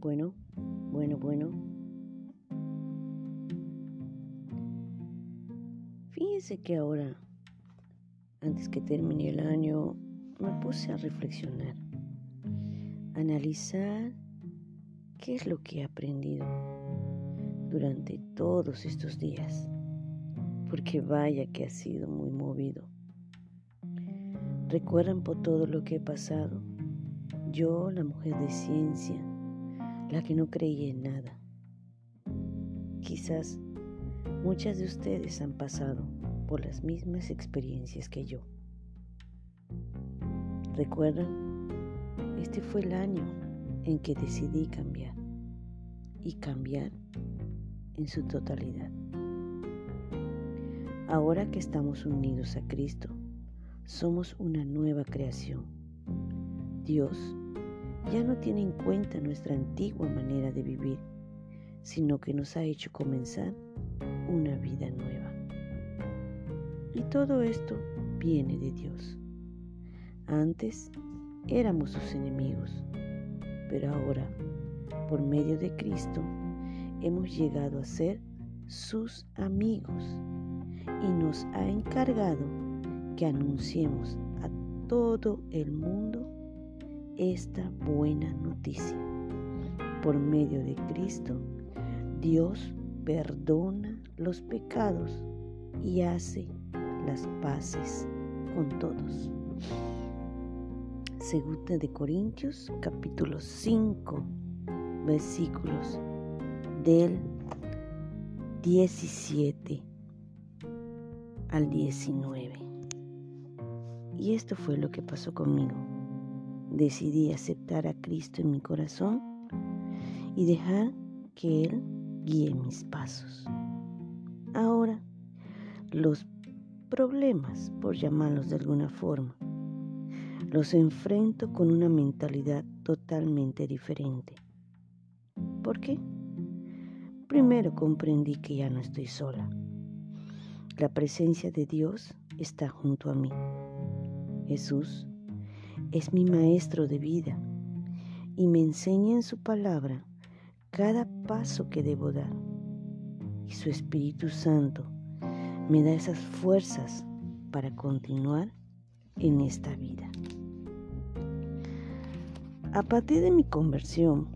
bueno, bueno, bueno. Fíjense que ahora, antes que termine el año, me puse a reflexionar, analizar qué es lo que he aprendido durante todos estos días, porque vaya que ha sido muy movido. ¿Recuerdan por todo lo que he pasado? Yo, la mujer de ciencia, la que no creía en nada. Quizás muchas de ustedes han pasado por las mismas experiencias que yo. ¿Recuerdan? Este fue el año en que decidí cambiar y cambiar en su totalidad. Ahora que estamos unidos a Cristo, somos una nueva creación. Dios ya no tiene en cuenta nuestra antigua manera de vivir, sino que nos ha hecho comenzar una vida nueva. Y todo esto viene de Dios. Antes éramos sus enemigos, pero ahora, por medio de Cristo, hemos llegado a ser sus amigos y nos ha encargado que anunciemos a todo el mundo esta buena noticia. Por medio de Cristo, Dios perdona los pecados y hace las paces con todos. Segunda de Corintios capítulo 5 versículos del 17 al 19. Y esto fue lo que pasó conmigo decidí aceptar a Cristo en mi corazón y dejar que Él guíe mis pasos. Ahora, los problemas, por llamarlos de alguna forma, los enfrento con una mentalidad totalmente diferente. ¿Por qué? Primero comprendí que ya no estoy sola. La presencia de Dios está junto a mí. Jesús es mi maestro de vida y me enseña en su palabra cada paso que debo dar. Y su Espíritu Santo me da esas fuerzas para continuar en esta vida. A partir de mi conversión,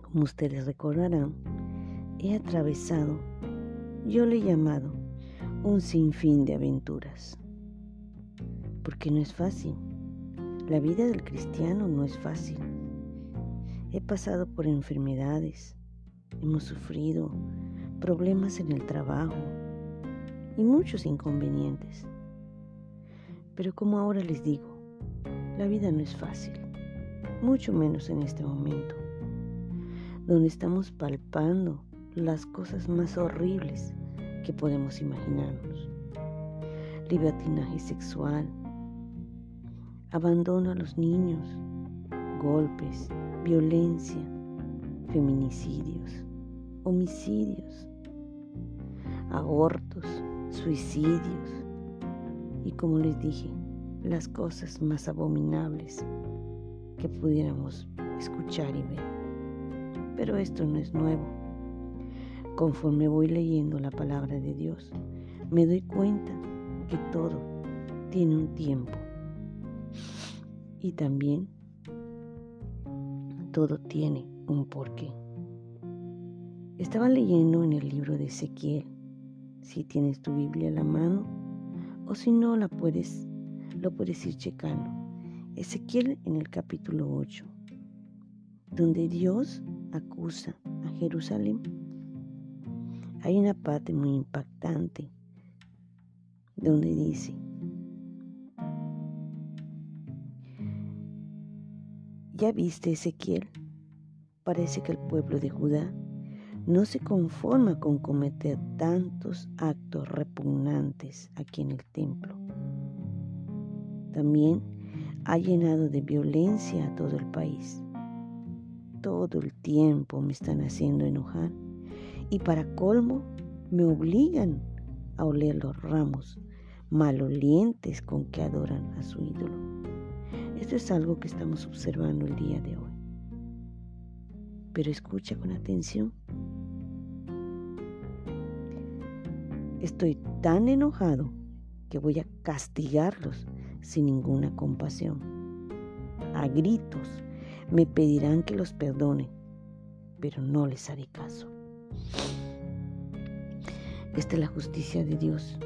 como ustedes recordarán, he atravesado, yo le he llamado, un sinfín de aventuras. Porque no es fácil la vida del cristiano no es fácil. He pasado por enfermedades, hemos sufrido problemas en el trabajo y muchos inconvenientes. Pero como ahora les digo, la vida no es fácil, mucho menos en este momento, donde estamos palpando las cosas más horribles que podemos imaginarnos. Libertinaje sexual, abandono a los niños, golpes, violencia, feminicidios, homicidios, abortos, suicidios y como les dije, las cosas más abominables que pudiéramos escuchar y ver. Pero esto no es nuevo. Conforme voy leyendo la palabra de Dios, me doy cuenta que todo tiene un tiempo y también todo tiene un porqué. Estaba leyendo en el libro de Ezequiel. Si tienes tu Biblia a la mano o si no la puedes, lo puedes ir checando. Ezequiel en el capítulo 8, donde Dios acusa a Jerusalén. Hay una parte muy impactante donde dice, ¿Ya viste Ezequiel? Parece que el pueblo de Judá no se conforma con cometer tantos actos repugnantes aquí en el templo. También ha llenado de violencia a todo el país. Todo el tiempo me están haciendo enojar y para colmo me obligan a oler los ramos malolientes con que adoran a su ídolo. Esto es algo que estamos observando el día de hoy. pero escucha con atención. Estoy tan enojado que voy a castigarlos sin ninguna compasión. A gritos me pedirán que los perdone, pero no les haré caso. Esta es la justicia de Dios.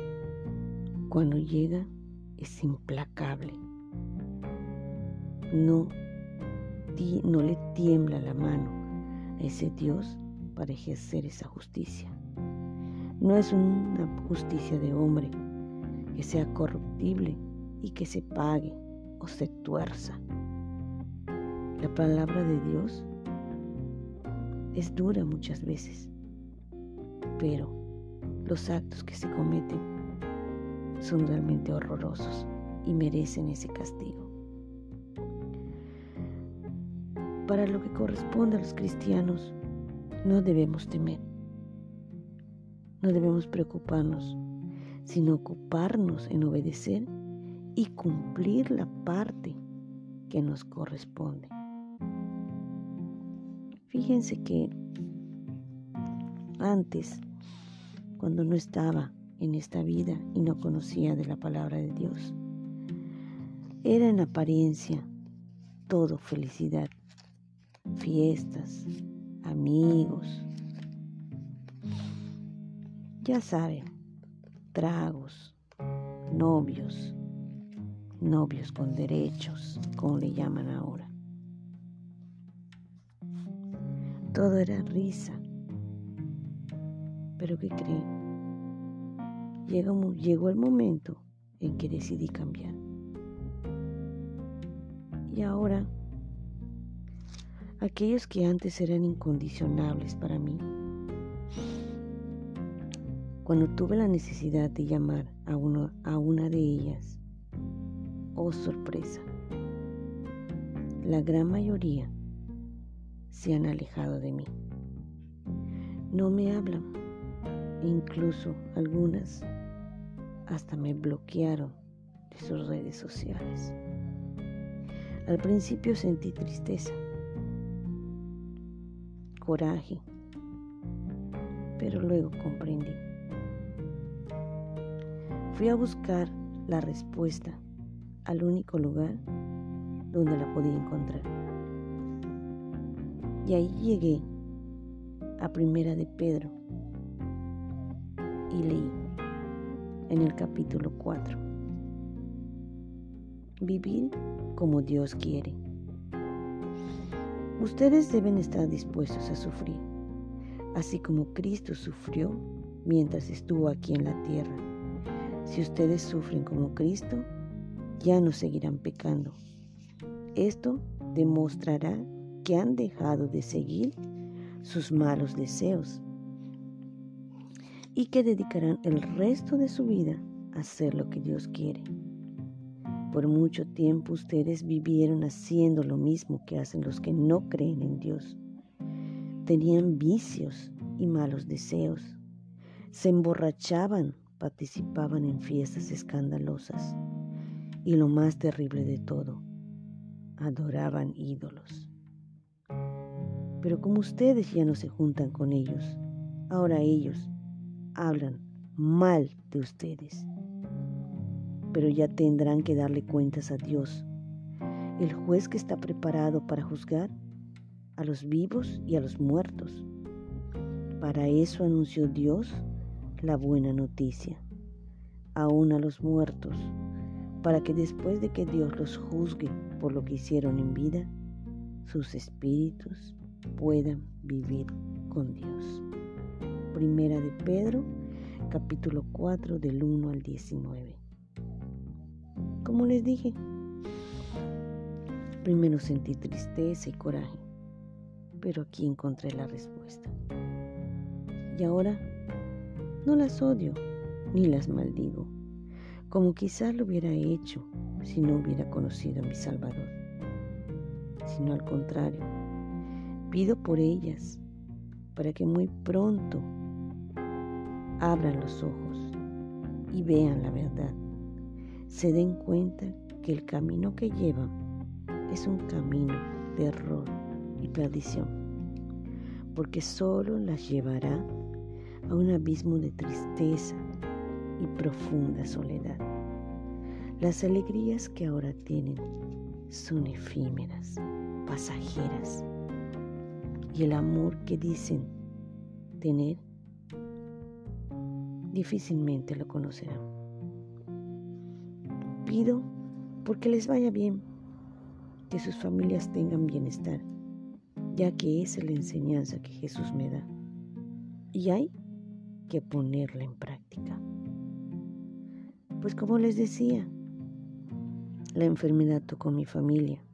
Cuando llega es implacable. No, no le tiembla la mano a ese Dios para ejercer esa justicia. No es una justicia de hombre que sea corruptible y que se pague o se tuerza. La palabra de Dios es dura muchas veces, pero los actos que se cometen son realmente horrorosos y merecen ese castigo. Para lo que corresponde a los cristianos, no debemos temer, no debemos preocuparnos, sino ocuparnos en obedecer y cumplir la parte que nos corresponde. Fíjense que antes, cuando no estaba en esta vida y no conocía de la palabra de Dios, era en apariencia todo felicidad, fiestas, amigos, ya saben, tragos, novios, novios con derechos, como le llaman ahora. Todo era risa. Pero ¿qué creen? Llegó, llegó el momento en que decidí cambiar. Y ahora, aquellos que antes eran incondicionables para mí, cuando tuve la necesidad de llamar a, uno, a una de ellas Oh sorpresa, la gran mayoría se han alejado de mí. No me hablan, incluso algunas hasta me bloquearon de sus redes sociales. Al principio sentí tristeza, coraje, pero luego comprendí. Fui a buscar la respuesta al único lugar donde la podía encontrar. Y ahí llegué a Primera de Pedro y leí en el capítulo 4. Vivir como Dios quiere. Ustedes deben estar dispuestos a sufrir, así como Cristo sufrió mientras estuvo aquí en la tierra. Si ustedes sufren como Cristo, ya no seguirán pecando. Esto demostrará que han dejado de seguir sus malos deseos y que dedicarán el resto de su vida a hacer lo que Dios quiere. Por mucho tiempo ustedes vivieron haciendo lo mismo que hacen los que no creen en Dios. Tenían vicios y malos deseos. Se emborrachaban, participaban en fiestas escandalosas y lo más terrible de todo, adoraban ídolos. Pero como ustedes ya no se juntan con ellos, ahora ellos hablan mal de ustedes. Pero ya tendrán que darle cuentas a Dios, el juez que está preparado para juzgar a los vivos y a los muertos. Para eso anunció Dios la buena noticia, aún a los muertos para que después de que Dios los juzgue por lo que hicieron en vida, sus espíritus puedan vivir con Dios. Primera de Pedro, capítulo 4, del 1 al 19. Como les dije, primero sentí tristeza y coraje, pero aquí encontré la respuesta. Y ahora no las odio ni las maldigo como quizás lo hubiera hecho si no hubiera conocido a mi Salvador, sino al contrario, pido por ellas para que muy pronto abran los ojos y vean la verdad, se den cuenta que el camino que llevan es un camino de error y perdición. porque solo las llevará a un abismo de tristeza y profunda soledad. Las alegrías que ahora tienen son efímeras, pasajeras, y el amor que dicen tener difícilmente lo conocerán. Pido porque les vaya bien, que sus familias tengan bienestar, ya que esa es la enseñanza que Jesús me da. Y hay que ponerla en práctica. Pues como les decía, la enfermedad tocó mi familia,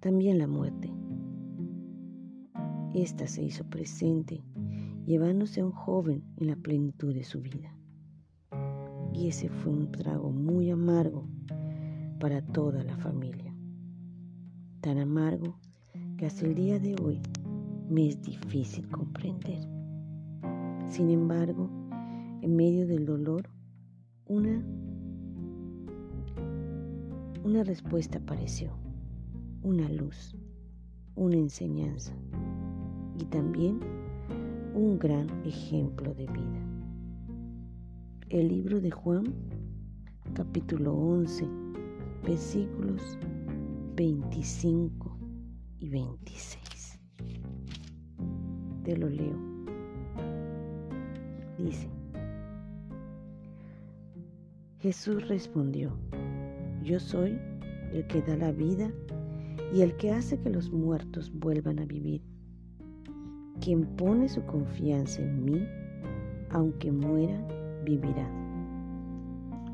también la muerte. Esta se hizo presente llevándose a un joven en la plenitud de su vida. Y ese fue un trago muy amargo para toda la familia. Tan amargo que hasta el día de hoy me es difícil comprender. Sin embargo, en medio del dolor, una, una respuesta apareció, una luz, una enseñanza y también un gran ejemplo de vida. El libro de Juan, capítulo 11, versículos 25 y 26. Te lo leo. Dice, Jesús respondió, yo soy el que da la vida y el que hace que los muertos vuelvan a vivir. Quien pone su confianza en mí, aunque muera, vivirá.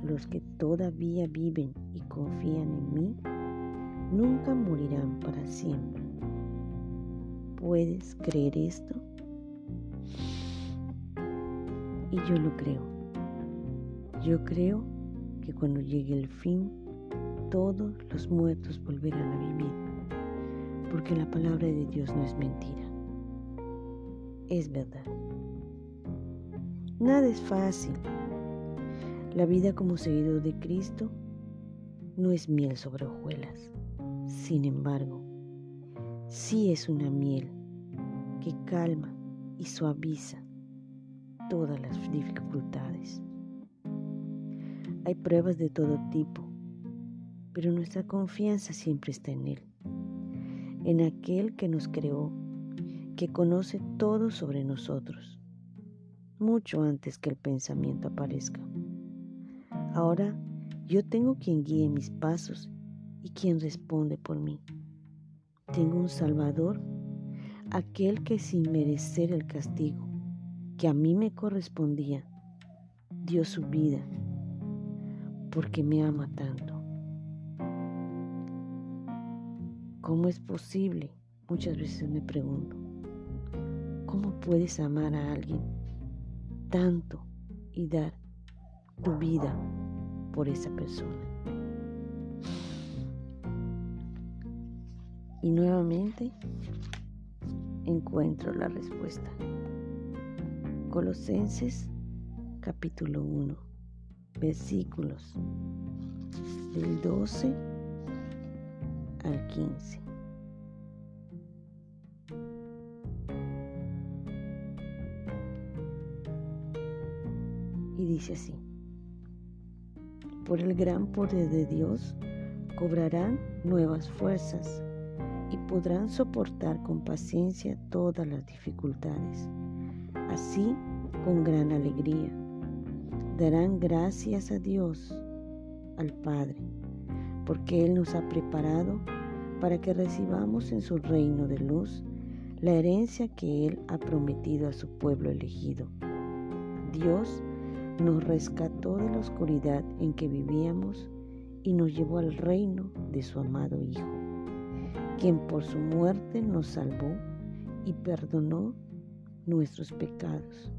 Los que todavía viven y confían en mí, nunca morirán para siempre. ¿Puedes creer esto? Y yo lo creo. Yo creo que cuando llegue el fin, todos los muertos volverán a vivir, porque la palabra de Dios no es mentira es verdad. Nada es fácil. La vida como seguidor de Cristo no es miel sobre hojuelas. Sin embargo, sí es una miel que calma y suaviza todas las dificultades. Hay pruebas de todo tipo, pero nuestra confianza siempre está en Él, en aquel que nos creó que conoce todo sobre nosotros, mucho antes que el pensamiento aparezca. Ahora yo tengo quien guíe mis pasos y quien responde por mí. Tengo un Salvador, aquel que sin merecer el castigo que a mí me correspondía, dio su vida porque me ama tanto. ¿Cómo es posible? Muchas veces me pregunto. ¿Cómo puedes amar a alguien tanto y dar tu vida por esa persona? Y nuevamente encuentro la respuesta. Colosenses capítulo 1, versículos del 12 al 15. Y dice así, por el gran poder de Dios cobrarán nuevas fuerzas y podrán soportar con paciencia todas las dificultades. Así, con gran alegría, darán gracias a Dios, al Padre, porque Él nos ha preparado para que recibamos en su reino de luz la herencia que Él ha prometido a su pueblo elegido. Dios nos rescató de la oscuridad en que vivíamos y nos llevó al reino de su amado Hijo, quien por su muerte nos salvó y perdonó nuestros pecados.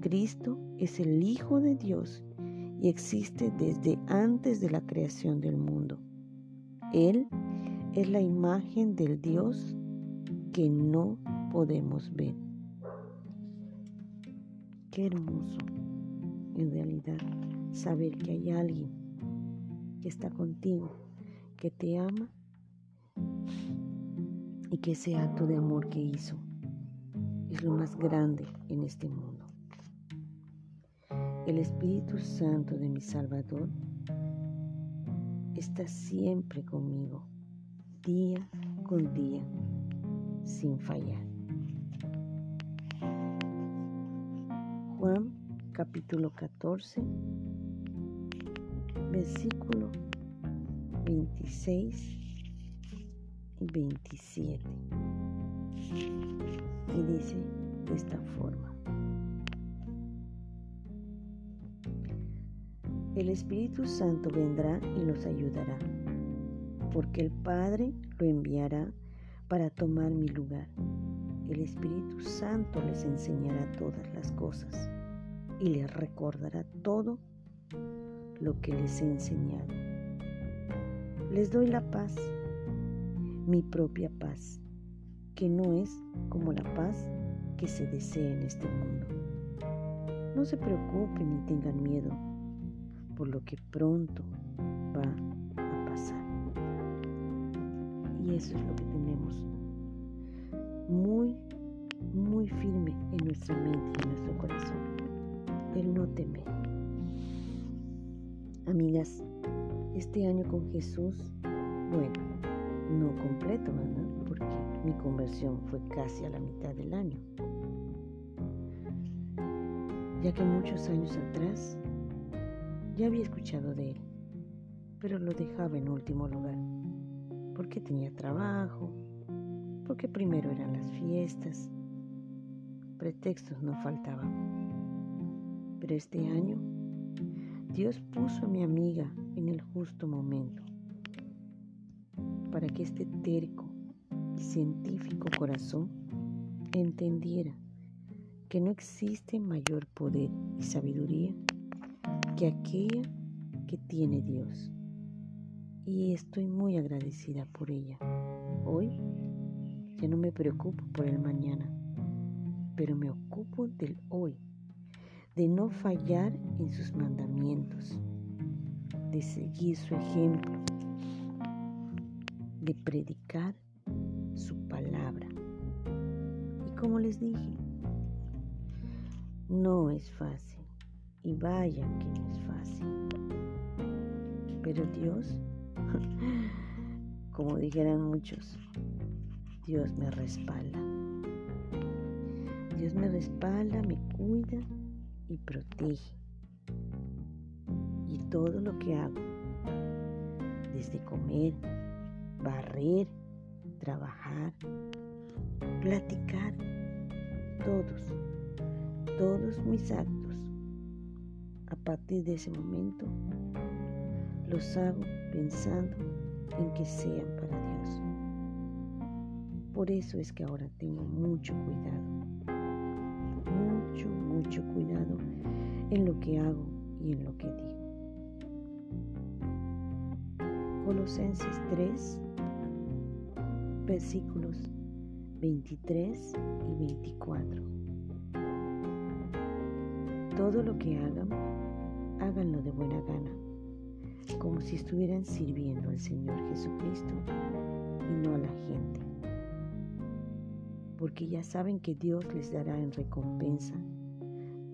Cristo es el Hijo de Dios y existe desde antes de la creación del mundo. Él es la imagen del Dios que no podemos ver. Qué hermoso en realidad saber que hay alguien que está contigo, que te ama y que ese acto de amor que hizo es lo más grande en este mundo. El Espíritu Santo de mi Salvador está siempre conmigo, día con día, sin fallar. Juan capítulo 14, versículo 26 y 27. Y dice de esta forma. El Espíritu Santo vendrá y los ayudará, porque el Padre lo enviará para tomar mi lugar. El Espíritu Santo les enseñará todas las cosas y les recordará todo lo que les he enseñado. Les doy la paz, mi propia paz, que no es como la paz que se desea en este mundo. No se preocupen ni tengan miedo por lo que pronto va a pasar. Y eso es lo que tenemos muy, muy firme en nuestra mente y en nuestro corazón. El no temer. Amigas, este año con Jesús, bueno, no completo, ¿verdad? Porque mi conversión fue casi a la mitad del año. Ya que muchos años atrás ya había escuchado de él, pero lo dejaba en último lugar, porque tenía trabajo, porque primero eran las fiestas, pretextos no faltaban. Este año, Dios puso a mi amiga en el justo momento para que este terco y científico corazón entendiera que no existe mayor poder y sabiduría que aquella que tiene Dios. Y estoy muy agradecida por ella. Hoy ya no me preocupo por el mañana, pero me ocupo del hoy, de no fallar en sus mandamientos, de seguir su ejemplo, de predicar su palabra. Y como les dije, no es fácil y vaya que no es fácil. Pero Dios, como dijeran muchos, Dios me respalda. Dios me respalda, me cuida y protege. Y todo lo que hago, desde comer, barrer, trabajar, platicar, todos, todos mis actos a partir de ese momento, los hago pensando en que sean para Dios. Por eso es que ahora tengo mucho cuidado, mucho, cuidado en lo que hago y en lo que digo. Colosenses 3, versículos 23 y 24. Todo lo que hagan, háganlo de buena gana, como si estuvieran sirviendo al Señor Jesucristo y no a la gente. Porque ya saben que Dios les dará en recompensa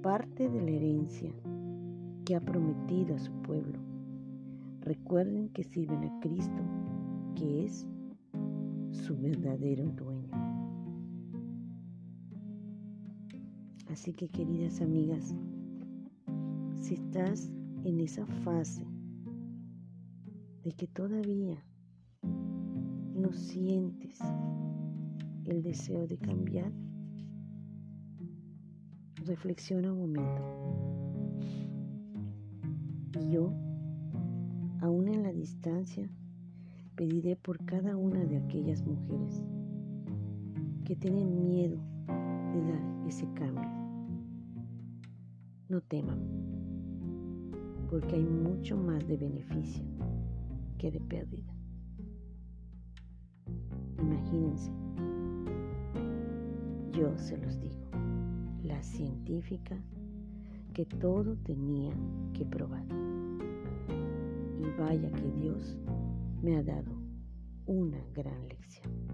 parte de la herencia que ha prometido a su pueblo. Recuerden que sirven a Cristo, que es su verdadero dueño. Así que queridas amigas, si estás en esa fase de que todavía no sientes el deseo de cambiar, reflexiona un momento. Y yo, aún en la distancia, pediré por cada una de aquellas mujeres que tienen miedo de dar ese cambio. No teman porque hay mucho más de beneficio que de pérdida. Imagínense, yo se los digo, la científica que todo tenía que probar. Y vaya que Dios me ha dado una gran lección.